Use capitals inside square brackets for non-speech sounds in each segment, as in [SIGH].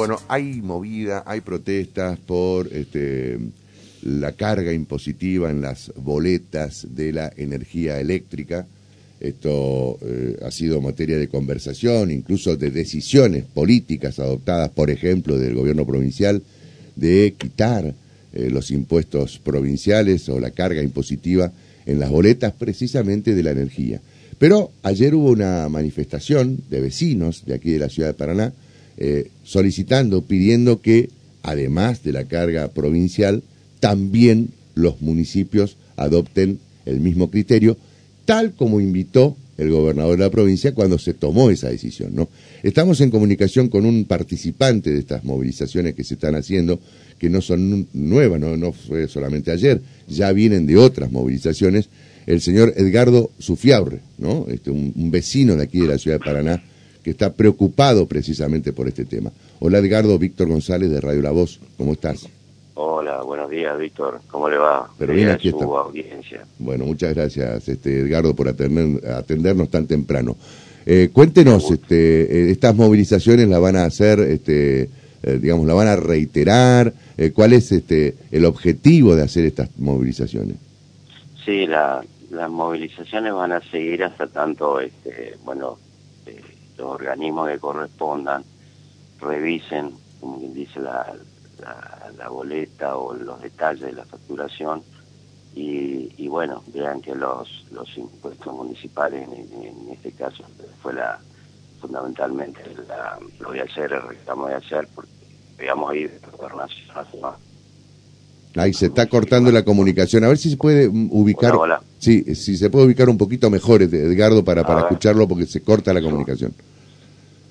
Bueno, hay movida, hay protestas por este, la carga impositiva en las boletas de la energía eléctrica. Esto eh, ha sido materia de conversación, incluso de decisiones políticas adoptadas, por ejemplo, del gobierno provincial, de quitar eh, los impuestos provinciales o la carga impositiva en las boletas precisamente de la energía. Pero ayer hubo una manifestación de vecinos de aquí de la ciudad de Paraná eh, solicitando, pidiendo que, además de la carga provincial, también los municipios adopten el mismo criterio, tal como invitó el gobernador de la provincia cuando se tomó esa decisión. ¿no? Estamos en comunicación con un participante de estas movilizaciones que se están haciendo, que no son nuevas, no, fue solamente ayer, ya vienen de otras movilizaciones, el señor Edgardo Sufiaurre, ¿no? Este, un, vecino de aquí de la ciudad de Paraná, que está preocupado precisamente por este tema. Hola Edgardo, Víctor González de Radio La Voz, ¿cómo estás? Hola, buenos días Víctor, ¿cómo le va? Pero bien aquí está. audiencia. Bueno, muchas gracias este, Edgardo por atendernos tan temprano. Eh, cuéntenos, este, eh, estas movilizaciones las van a hacer, este, eh, digamos, la van a reiterar. ¿Cuál es este, el objetivo de hacer estas movilizaciones? Sí, la, las movilizaciones van a seguir hasta tanto, este, bueno, eh, los organismos que correspondan revisen, como quien dice, la, la, boleta o los detalles de la facturación y, bueno, vean que los, los impuestos municipales, en, este caso, fue la fundamentalmente la, lo voy a hacer, el reclamo de hacer, porque digamos ir de gobernación Ahí se está cortando la comunicación. A ver si se puede ubicar. Sí, si se puede ubicar un poquito mejor, Edgardo, para, para escucharlo, porque se corta la comunicación.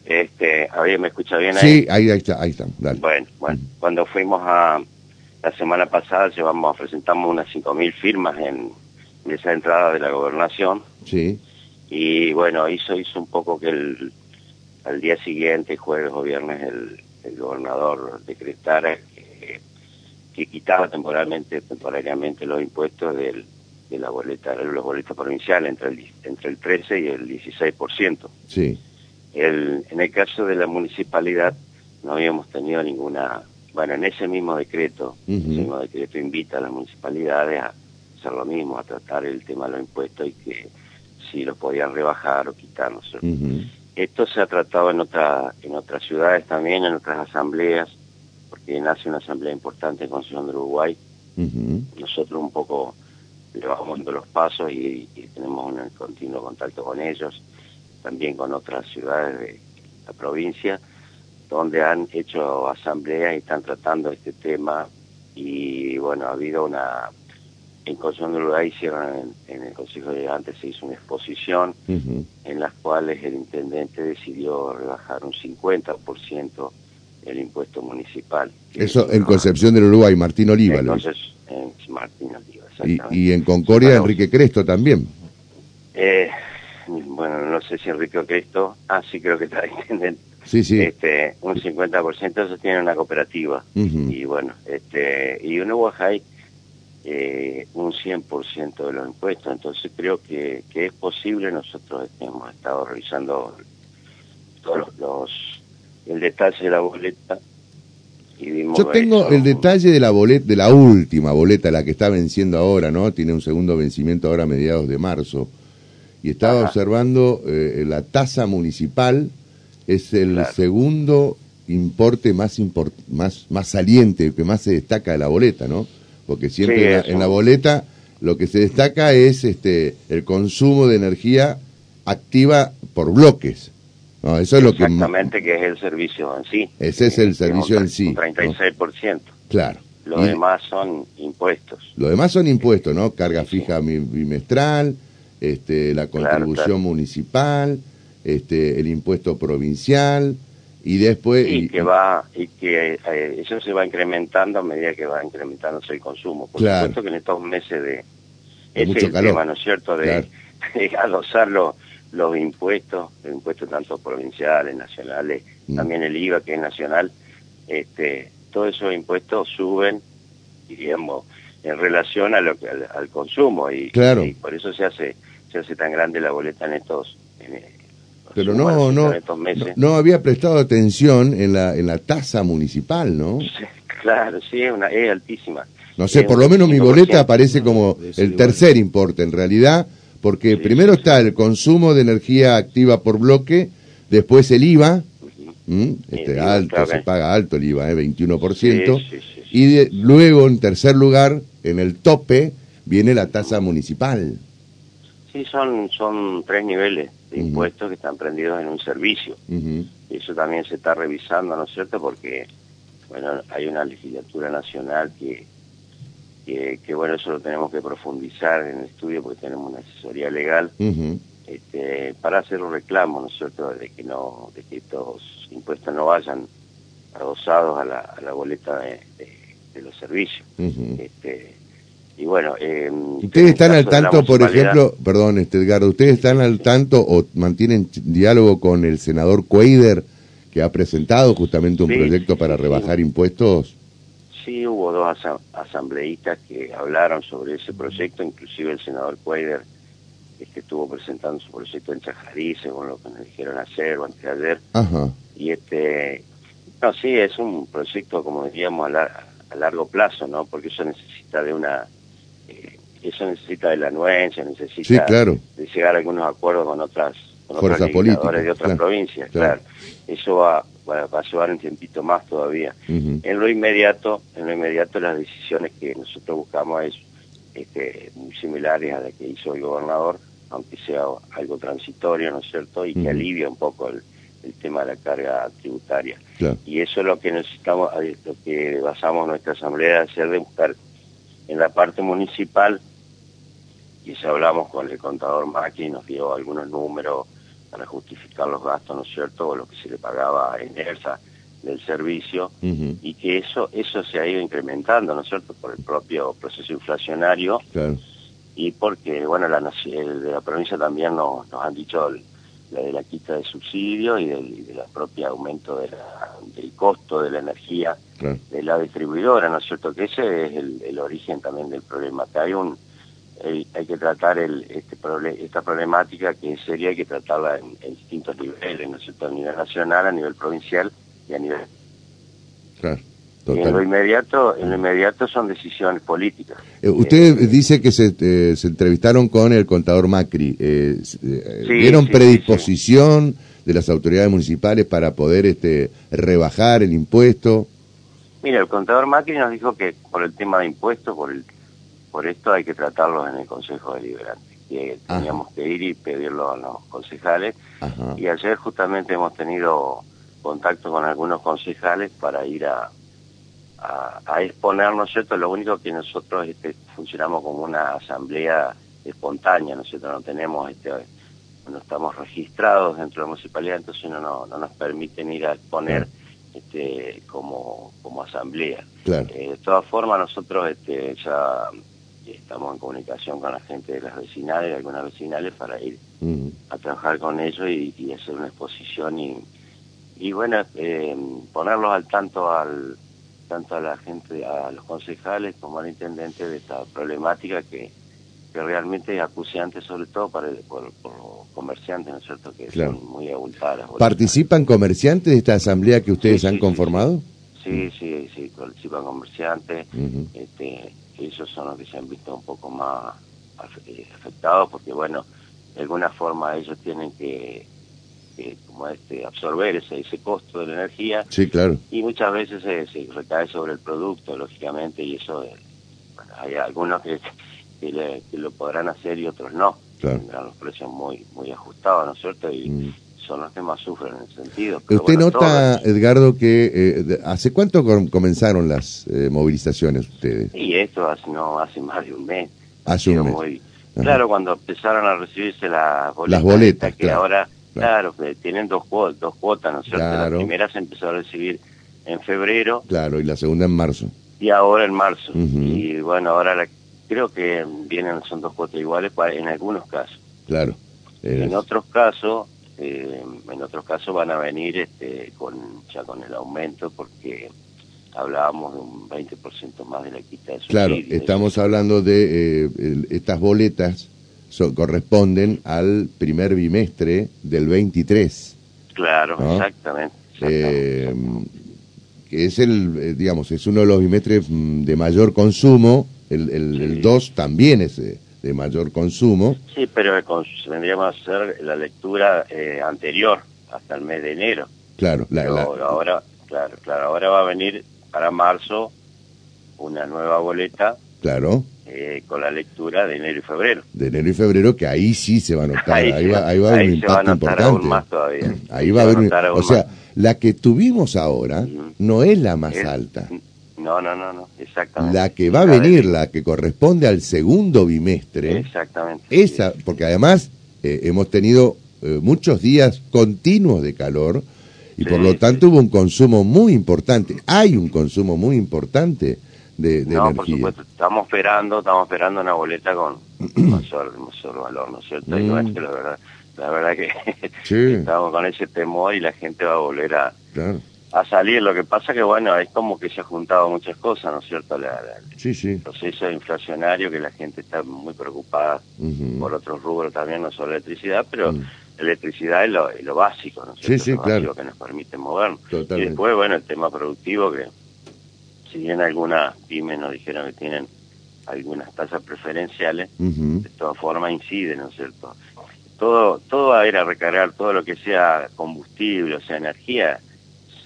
Este, a ver, ¿me escucha bien ahí? Sí, ahí, está, ahí está. Bueno, bueno, cuando fuimos a la semana pasada, llevamos, presentamos unas 5.000 firmas en, esa entrada de la gobernación. Sí. Y bueno, hizo, hizo un poco que el, al día siguiente, jueves o viernes, el, el gobernador decretara que quitaba temporalmente, temporariamente los impuestos del, de la boleta, los boletos provinciales entre el, entre el 13 y el 16%. Sí. El, en el caso de la municipalidad no habíamos tenido ninguna, bueno, en ese mismo decreto, ese mismo decreto invita a las municipalidades a hacer lo mismo, a tratar el tema de los impuestos y que si los podían rebajar o quitarnos. Esto se ha tratado en, otra, en otras ciudades también, en otras asambleas, porque nace una asamblea importante en Constitución de Uruguay. Nosotros un poco le vamos dando los pasos y, tenemos un continuo contacto con ellos, también con otras ciudades de la provincia, donde han hecho asambleas y están tratando este tema. Y bueno, ha habido una... En Constitución de Uruguay hicieron, en, el Consejo de antes se hizo una exposición en las cuales el intendente decidió rebajar un 50% el impuesto municipal. Eso en Concepción del Uruguay, Martín Oliva. Entonces, en Martín Oliva, y, en Concordia, Enrique Cresto también. Eh, bueno, no sé si Enrique Cresto, ah, sí creo que está intendente. [LAUGHS] Sí, sí. Este, un 50% eso tiene una cooperativa. Y bueno, este, y en Uruguay eh, un 100% de los impuestos. Entonces creo que, que es posible, nosotros hemos estado revisando todos los el detalle de la boleta. Y Yo tengo el detalle de la boleta, de la última boleta, la que está venciendo ahora, ¿no? Tiene un segundo vencimiento ahora a mediados de marzo. Y estaba observando eh, la tasa municipal, es el segundo importe más, más, más saliente, que más se destaca de la boleta, ¿no? Porque siempre en, la, boleta lo que se destaca es este el consumo de energía activa por bloques. No, eso es lo que... Exactamente, que es el servicio en sí. Ese es el servicio en sí. 36%. Claro. Lo demás son impuestos. Lo demás son impuestos, ¿no? Carga fija bimestral, este, la contribución municipal, este, el impuesto provincial y después... Y, que va, y que eh, eso se va incrementando a medida que va incrementándose el consumo. Por supuesto que en estos meses de... Ese mucho es el tema, ¿no es cierto?, de, [LAUGHS] de adosarlo los impuestos, los impuestos tanto provinciales, nacionales, mm. también el IVA que es nacional, este, todos esos impuestos suben, digamos, en relación a lo que, al, consumo y, claro. por eso se hace se hace tan grande la boleta en estos en, Pero no, no, no, había prestado atención en la, en la tasa municipal, ¿no? [LAUGHS] claro, sí, es, una, es altísima. No sé, por lo menos mi boleta aparece como el tercer importe en realidad, porque primero está el consumo de energía activa por bloque, después el IVA, este, alto, se paga alto el IVA, ¿eh? 21%, y luego en tercer lugar, en el tope, viene la tasa municipal. Sí, son, son tres niveles de impuestos que están prendidos en un servicio. Y eso también se está revisando, ¿no es cierto? Porque, bueno, hay una legislatura nacional que, que, bueno, eso lo tenemos que profundizar en el estudio porque tenemos una asesoría legal este, para hacer un reclamo, ¿no es cierto?, de que, no, de que estos impuestos no vayan adosados a la, a la boleta de, los servicios. este, y bueno, eh, ustedes están al tanto, por ejemplo, perdón, este Edgardo, ustedes están al tanto o mantienen diálogo con el senador Cuader que ha presentado justamente un proyecto para rebajar impuestos. Sí, hubo dos asambleístas que hablaron sobre ese proyecto, inclusive el senador Cuader que estuvo presentando su proyecto en Chajarí, según lo que nos dijeron ayer o antes de ayer. Y este, no, sí, es un proyecto, como diríamos, a, a largo plazo, ¿no? Porque eso necesita de una eso necesita de la anuencia, necesita de llegar a algunos acuerdos con otras con Fuerzas políticas de otras provincias, claro. Eso va, va, a llevar un tiempito más todavía. En lo inmediato, en lo inmediato las decisiones que nosotros buscamos es este, muy similares a las que hizo el gobernador, aunque sea algo transitorio, ¿no es cierto? Y que alivia un poco el, tema de la carga tributaria. Y eso es lo que necesitamos, lo que basamos nuestra asamblea, hacer de buscar en la parte municipal y si hablamos con el contador Macri nos dio algunos números para justificar los gastos, ¿no es cierto?, o lo que se le pagaba a ENERSA del servicio, y que eso eso se ha ido incrementando, ¿no es cierto?, por el propio proceso inflacionario, y porque, bueno, la, de la provincia también nos, nos han dicho la de la quita de subsidio y del, de la propia aumento de del costo de la energía de la distribuidora, ¿no es cierto?, que ese es el, el origen también del problema, que hay un hay que tratar el, este esta problemática que sería hay que tratarla en, distintos niveles, ¿no es cierto? A nivel nacional, a nivel provincial y a nivel... Claro. en lo inmediato, en lo inmediato son decisiones políticas. Eh, usted dice que se, eh, se entrevistaron con el contador Macri. Eh, eh ¿Vieron predisposición de las autoridades municipales para poder este, rebajar el impuesto? Mira, el contador Macri nos dijo que por el tema de impuestos, por el por esto hay que tratarlos en el Consejo Deliberante, que teníamos que ir y pedirlo a los concejales. Y ayer justamente hemos tenido contacto con algunos concejales para ir a, a, exponer, ¿no es cierto? Lo único que nosotros este, funcionamos como una asamblea espontánea, ¿no es cierto? No tenemos, este, no estamos registrados dentro de la municipalidad, entonces no, no, nos permiten ir a exponer este, como, como asamblea. Eh, de todas formas, nosotros este, ya estamos en comunicación con la gente de las vecinales, de algunas vecinales, para ir a trabajar con ellos y, hacer una exposición y, y bueno, eh, ponerlos al tanto al tanto a la gente, a los concejales como al intendente de esta problemática que, que realmente es acuciante sobre todo para el, por, los comerciantes, ¿no es cierto?, que son muy abultadas. ¿Participan comerciantes de esta asamblea que ustedes han conformado? Sí, sí, sí, participan comerciantes, este, ellos son los que se han visto un poco más eh, afectados porque, bueno, de alguna forma ellos tienen que, como este, absorber ese, ese costo de la energía. Sí, claro. Y muchas veces se, recae sobre el producto, lógicamente, y eso, eh, hay algunos que, que, lo podrán hacer y otros no. Tendrán los precios muy muy ajustados, ¿no es cierto? Y, mm son los que más sufren en ese sentido. ¿Usted nota, Edgardo, que eh, hace cuánto comenzaron las eh, movilizaciones ustedes? Y esto hace, no, hace más de un mes. Hace un mes. claro, cuando empezaron a recibirse las boletas. Las boletas, que ahora, claro, tienen dos, cuotas, dos cuotas, ¿no es cierto? La primera se empezó a recibir en febrero. Claro, y la segunda en marzo. Y ahora en marzo. Y bueno, ahora la, creo que vienen, son dos cuotas iguales en algunos casos. Claro. En otros casos eh, en otros casos van a venir este, con ya con el aumento porque hablábamos de un 20% más de la quita de Claro, estamos hablando de eh, estas boletas corresponden al primer bimestre del 23. Claro, exactamente. Eh, que es el, eh, digamos, es uno de los bimestres mm, de mayor consumo, el, el, 2 también es de mayor consumo. Sí, pero tendríamos a hacer la lectura anterior, hasta el mes de enero. Claro, ahora, claro, claro, ahora va a venir para marzo una nueva boleta. Claro. Eh, con la lectura de enero y febrero. De enero y febrero, que ahí sí se va a notar, ahí, va, ahí va a haber un impacto importante. Más todavía. Ahí, va a haber, o sea, la que tuvimos ahora no es la más alta. No, no, no, no, exactamente. La que va a venir, la que corresponde al segundo bimestre. Exactamente. Esa, porque además eh, hemos tenido eh, muchos días continuos de calor y por lo tanto hubo un consumo muy importante. Hay un consumo muy importante de, de no, por supuesto, estamos esperando, estamos esperando una boleta con [CLEARS THROAT] mayor, valor, ¿no es cierto? Y mm. la verdad, la verdad que [LAUGHS] estamos con ese temor y la gente va a volver a, a salir. Lo que pasa que, bueno, es como que se ha juntado muchas cosas, ¿no es cierto? La, sí, sí. El proceso inflacionario que la gente está muy preocupada por otros rubros también, no solo electricidad, pero... Mm electricidad es lo, lo básico, ¿no? Sí, sí, claro. que nos permite movernos. Y después, bueno, el tema productivo, que si bien algunas pymes nos dijeron que tienen algunas tasas preferenciales, de todas formas inciden, ¿no es cierto? Todo, todo va a ir a recargar, todo lo que sea combustible, o sea, energía,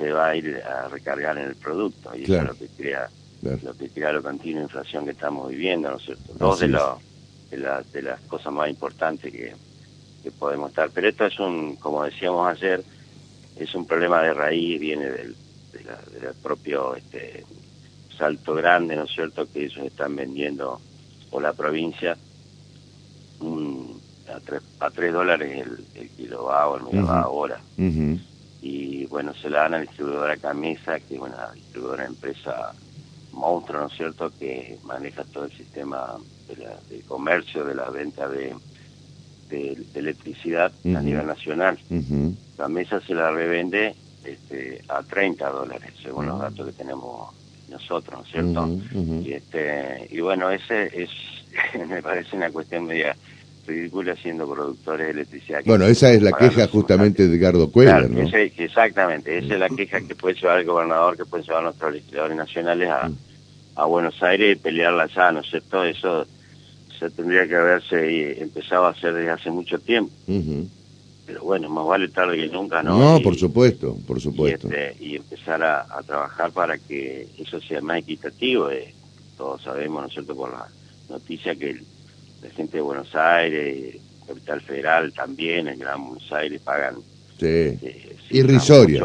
se va a ir a recargar en el producto, y eso es lo que crea lo que crea la continua inflación que estamos viviendo, ¿no es cierto? Dos de, de, de las cosas más importantes que que podemos estar. Pero esto es un, como decíamos ayer, es un problema de raíz, viene del, propio este, salto grande, ¿no es cierto?, que ellos están vendiendo, o la provincia, a, tres, a tres dólares el, el kilowatt o el megawatt hora. Y bueno, se la dan a la distribuidora Camisa, que es una distribuidora empresa monstruo, ¿no es cierto?, que maneja todo el sistema de, de comercio, de la venta de de, electricidad a nivel nacional. La mesa se la revende este, a 30 dólares, según los datos que tenemos nosotros, ¿no es cierto? Y, este, y bueno, ese es, [LAUGHS] me parece una cuestión media ridícula siendo productores de electricidad. Bueno, esa es la queja justamente de Edgardo Cuellar, ¿no? exactamente, esa es la queja que puede llevar el gobernador, que puede llevar nuestros legisladores nacionales a, a Buenos Aires y pelearla allá, ¿no es cierto? Eso tendría que haberse empezado a hacer desde hace mucho tiempo. Pero bueno, más vale tarde que nunca, ¿no? No, por supuesto, por supuesto. Este, y, empezar a, trabajar para que eso sea más equitativo. Eh. Todos sabemos, ¿no es cierto?, por la noticia que la gente de Buenos Aires, Capital Federal también, el Gran Buenos Aires, pagan... Sí. Eh, irrisorias.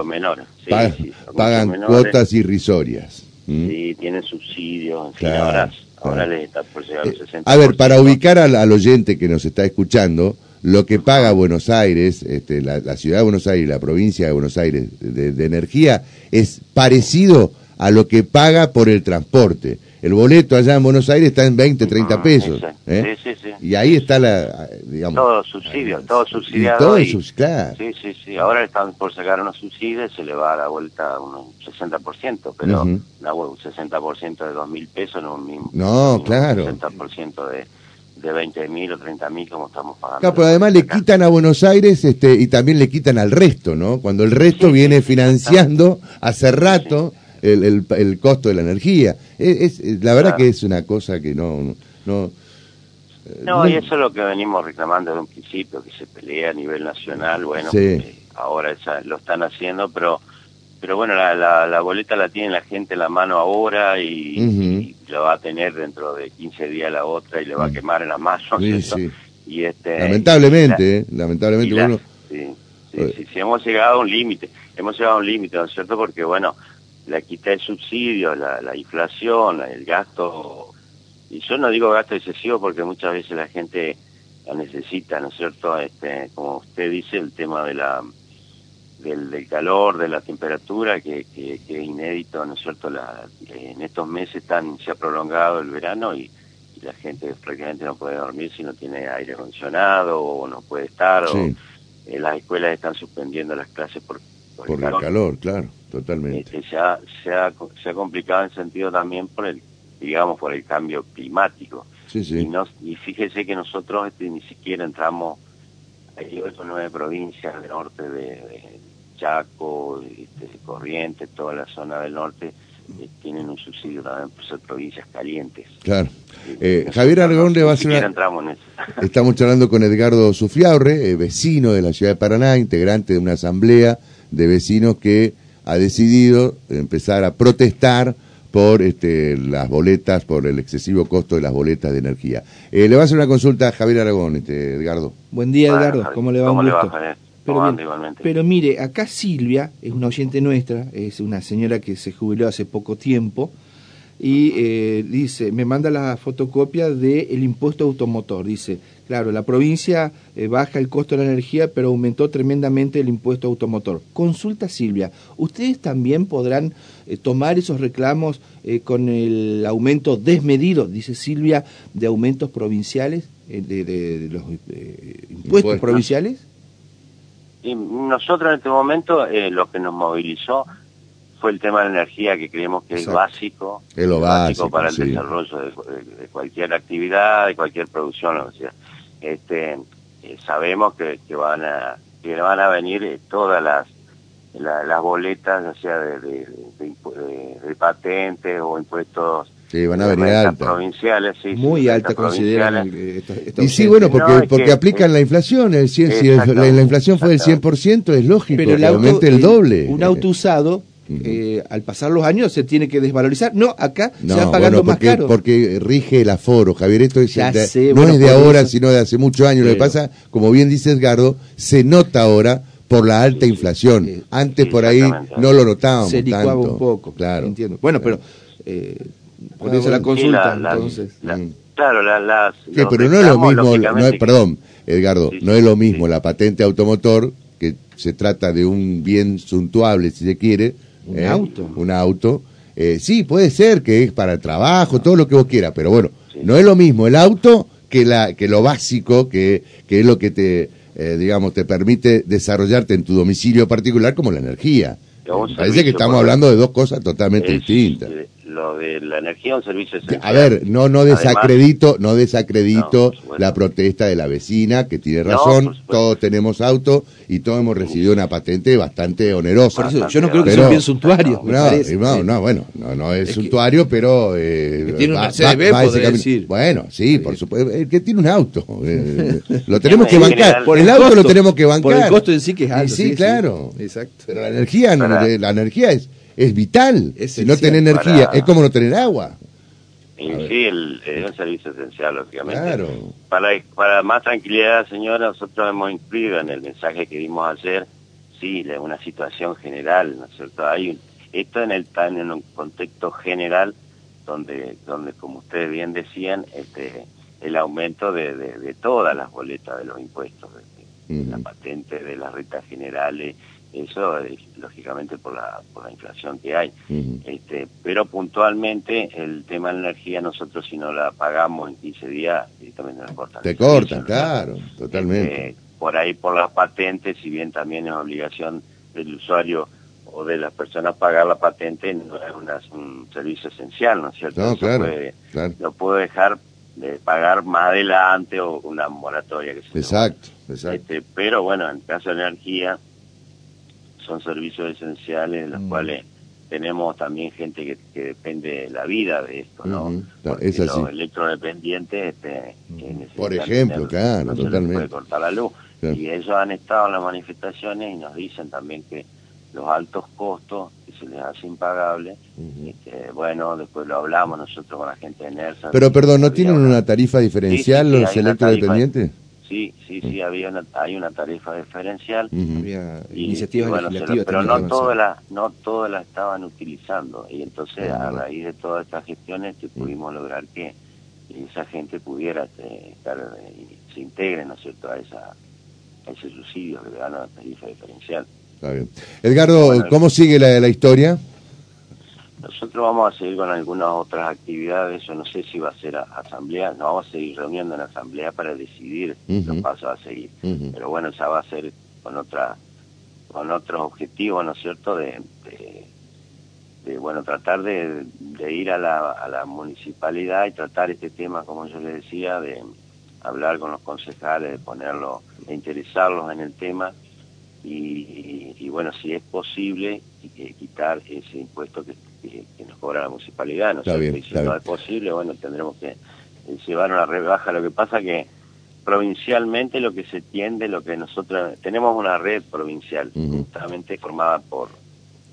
pagan cuotas irrisorias. Sí, tienen subsidios, en ahora Ahora les está por llegar los 60%. Eh, a ver, para ubicar al, oyente que nos está escuchando, lo que paga Buenos Aires, este, la, ciudad de Buenos Aires y la provincia de Buenos Aires de, energía es parecido a lo que paga por el transporte. El boleto allá en Buenos Aires está en 20, 30 ah, pesos. ¿eh? Sí, sí, sí. Y ahí está la, digamos... Todo subsidio, todo subsidiado. todo claro. Sí, sí, sí. Ahora están por sacar unos subsidios, se le va a dar vuelta un 60%, pero un 60% de 2 mil pesos no es un mismo. No, claro. Un 60% de de 20 mil o 30 mil como estamos pagando. Claro, pero además le quitan a Buenos Aires este, y también le quitan al resto, ¿no? Cuando el resto viene financiando hace rato el, el, el costo de la energía. Es, la verdad que es una cosa que no... No, no, y eso es lo que venimos reclamando desde un principio, que se pelea a nivel nacional, bueno, ahora lo están haciendo, pero pero bueno, la, la, boleta la tiene la gente en la mano ahora y, lo va a tener dentro de 15 días la otra y le va a quemar en la mano. Y este, lamentablemente, lamentablemente bueno, sí, sí, sí, hemos llegado a un límite, hemos llegado a un límite, ¿no es cierto? Porque bueno, la quita de subsidio, la, la inflación, el gasto, y yo no digo gasto excesivo porque muchas veces la gente lo necesita, ¿no es cierto? Este, como usted dice, el tema de la del, del calor, de la temperatura, que, que, es inédito, ¿no es cierto? La, en estos meses tan, se ha prolongado el verano y, la gente prácticamente no puede dormir si no tiene aire acondicionado o no puede estar, o eh, las escuelas están suspendiendo las clases por, por, el, calor. claro, totalmente. Este, se, ha, se, ha, se ha complicado en sentido también por el, digamos, por el cambio climático. Sí, sí. Y, no, y fíjese que nosotros este, ni siquiera entramos, hay ocho nueve provincias del norte de, de Chaco, este, Corrientes, toda la zona del norte, eh, tienen un subsidio también por ser provincias calientes. Claro. Eh, nosotros Javier Aragón no- le va a hacer una... en. [LAUGHS] Estamos charlando con Edgardo Sufiaurre, eh, vecino de la ciudad de Paraná, integrante de una asamblea de vecinos que ha decidido empezar a protestar por este, las boletas, por el excesivo costo de las boletas de energía. Eh, le va a hacer una consulta a Javier Aragón, este, Edgardo. Buen día, Edgardo. ¿Cómo le va? ¿Cómo Un le va? Pero, pero mire, acá Silvia es una oyente nuestra, es una señora que se jubiló hace poco tiempo y eh, dice, me manda la fotocopia del impuesto automotor. Dice, claro, la provincia eh, baja el costo de la energía, pero aumentó tremendamente el impuesto automotor. Consulta Silvia, ¿ustedes también podrán eh, tomar esos reclamos eh, con el aumento desmedido, dice Silvia, de aumentos provinciales, eh, de, de- de los eh, impuestos Impuestos. provinciales? Y nosotros en este momento eh, lo que nos movilizó fue el tema de la energía, que creemos que Exacto. es básico, Es lo básico, para el sí. desarrollo de, de- de cualquier actividad, de cualquier producción. O sea, este, eh, sabemos que, que van a que van a venir eh, todas las la- las boletas, ya sea de, de, de impu- de- de patentes o impuestos Sí, van a venir altas. provinciales, sí, Muy sí, alta rentas consideran provinciales. esta- esta Y sí, bueno, porque, No, porque que- aplican la inflación, el cien- si el- la, inflación fue del 100%, es lógico pero el auto, el- doble. Un auto usado, Eh, al pasar los años, se tiene que desvalorizar. No, acá No, se va pagando bueno, más porque, caro. porque rige el aforo, Javier. Esto es Ya de- sé, no bueno, es de ahora, eso. sino de hace muchos años. Lo que pasa, como bien dice Edgardo, se nota ahora por la alta inflación. Sí, Antes sí, por ahí no lo notábamos se licuaba tanto. un poco. Claro. Entiendo. Bueno, pero eh, por Ah, eso la consulta, Sí, la- la- entonces. la- Mm. claro, la- las... Pero no es lo mismo, no es, perdón, Edgardo, Sí, no es lo mismo sí. la patente automotor, que se trata de un bien suntuable, si se quiere. Un ¿eh? auto. Un auto. Eh, sí, puede ser que es para el trabajo, todo lo que vos quieras, pero bueno, Sí. no es lo mismo el auto que, la, que lo básico, que, que es lo que te, eh, digamos, te permite desarrollarte en tu domicilio particular como la energía. Parece que estamos hablando de dos cosas totalmente es, distintas. Lo de la energía un servicio esencial. A ver, no, no Además- desacredito, no desacredito No, supuesto. la protesta de la vecina, que tiene razón, todos tenemos auto y todos hemos recibido una patente bastante onerosa. Por eso, yo no creo que Pero- sea bien suntuario. No, parece. no, Sí. no, bueno, no, no es, Es que- suntuario, pero... eh, que tiene ese podría camino. decir. Bueno, sí, por supuesto, el que tiene un auto. eh, [LAUGHS] lo tenemos que bancar, general, por el el auto lo tenemos que bancar. por el costo en sí que es alto, Sí, sí, sí. claro. Exacto. Pero la energía, no- la energía es, es vital. Es si no tenés energía, para- es como no tener agua. A sí, el, es un servicio esencial, lógicamente. Claro. Para, para más tranquilidad, señora, nosotros hemos incluido en el mensaje que dimos ayer, sí, la- una situación general, ¿no es cierto? Hay un- esto en el tan en un contexto general donde, donde como ustedes bien decían, este, el aumento de, de, de todas las boletas de los impuestos, de, de la Ujú. patente, de las rentas generales, eso es lógicamente por la, por la inflación que hay. Este, pero puntualmente el tema de la energía nosotros si no la pagamos en 15 días directamente nos cortan. Te cortan, claro, totalmente. Este, por ahí por las patentes, si bien también es obligación del usuario o de las personas pagar la patente, no es una- un servicio esencial, ¿no es cierto? No, claro, puede- claro. no puedo dejar de pagar más adelante o una moratoria que se Exacto, exacto. este, pero bueno, en el caso de energía, son servicios esenciales en los Mm. cuales tenemos también gente que, que depende de la vida de esto, ¿no? Es así. los electrodependientes, este, que necesitan Por ejemplo, tener- claro, no totalmente. puede cortar la luz. Claro. Y ellos han estado en las manifestaciones y nos dicen también que los altos costos que se les hace impagable, Ujú. este, bueno, después lo hablamos nosotros con la gente de NERSA. Pero perdón, ¿no tienen una tarifa diferencial Sí, sí, sí, los electrodependientes? Sí, sí, sí, había una, hay una tarifa diferencial. Había Y, iniciativas bueno, legislativas pero no todas las no todas las estaban utilizando. Y entonces Ah, a raíz de todas estas gestiones que pudimos lograr que esa gente pudiera este, estar eh, y se integre no es cierto a esa a ese subsidio que le dan a la tarifa diferencial. Está bien. Edgardo, Bueno, ¿cómo sigue la, la historia? Nosotros vamos a seguir con algunas otras actividades yo no sé si va a ser a- asamblea nos vamos a seguir reuniendo en asamblea para decidir Ujú. los pasos a seguir pero bueno, esa va a ser con otra con otros objetivos, ¿no es cierto?, de, de, bueno, tratar de, ir a la, a la municipalidad y tratar este tema, como yo le decía, de hablar con los concejales, de ponerlo, de interesarlos en el tema y, bueno, si es posible, quitar ese impuesto que, nos cobra la municipalidad. ¿no? si no es posible, bueno, tendremos que llevar una rebaja. Lo que pasa que provincialmente lo que se tiende, lo que nosotros tenemos una red provincial, justamente formada por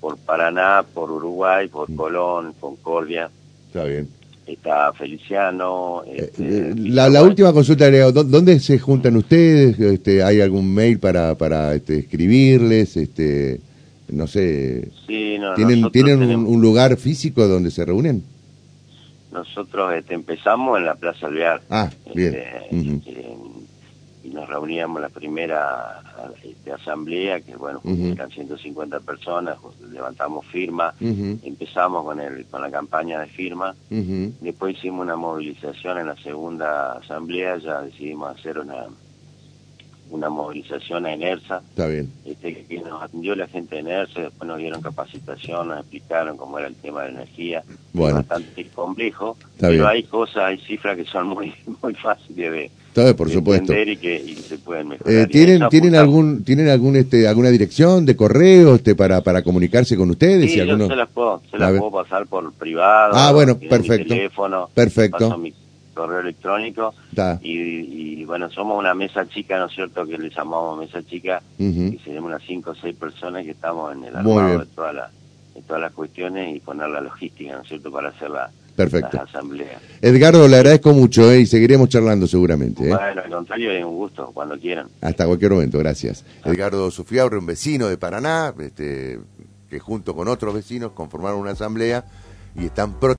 por Paraná, por Uruguay, por Colón, Concordia. Está bien está Feliciano. Eh, este, la, última consulta, ¿dónde se juntan ustedes? Este, ¿Hay algún mail para, para este, escribirles? Este, no sé. ¿Tienen, ¿tienen un, lugar físico donde se reúnen? Nosotros este, empezamos en la Plaza Alvear. Ah, bien. Este, y nos reuníamos la primera este, asamblea, que bueno, eran 150 personas, levantamos firma, empezamos con, el, con la campaña de firma, después hicimos una movilización en la segunda asamblea, ya decidimos hacer una una movilización a ENERSA. Está bien. Este, que nos atendió la gente de ENERSA, después nos dieron capacitación, nos explicaron cómo era el tema de la energía. Bueno. bastante complejo, pero hay cosas, hay cifras que son muy, [LAUGHS] muy fáciles de, por supuesto. y que se pueden mejorar. Eh, ¿Tienen, ¿tienen algún, tienen algún, este, alguna dirección de correo este, para, para comunicarse con ustedes? Sí, yo se las puedo, se las puedo pasar por privado. Ah, bueno, perfecto. teléfono, perfecto. mi correo electrónico. Y, bueno, somos una mesa chica, ¿no es cierto? Que le llamamos mesa chica, y seremos unas cinco o seis personas que estamos en el armado de, toda la, de todas las cuestiones y poner la logística, ¿no es cierto? Para hacer la Perfecto. asamblea. Edgardo, le agradezco mucho eh, y seguiremos charlando seguramente. Eh. Bueno, al contrario, es un gusto, cuando quieran. Hasta cualquier momento, gracias. Edgardo Sufiabre, un vecino de Paraná, este, que junto con otros vecinos conformaron una asamblea y están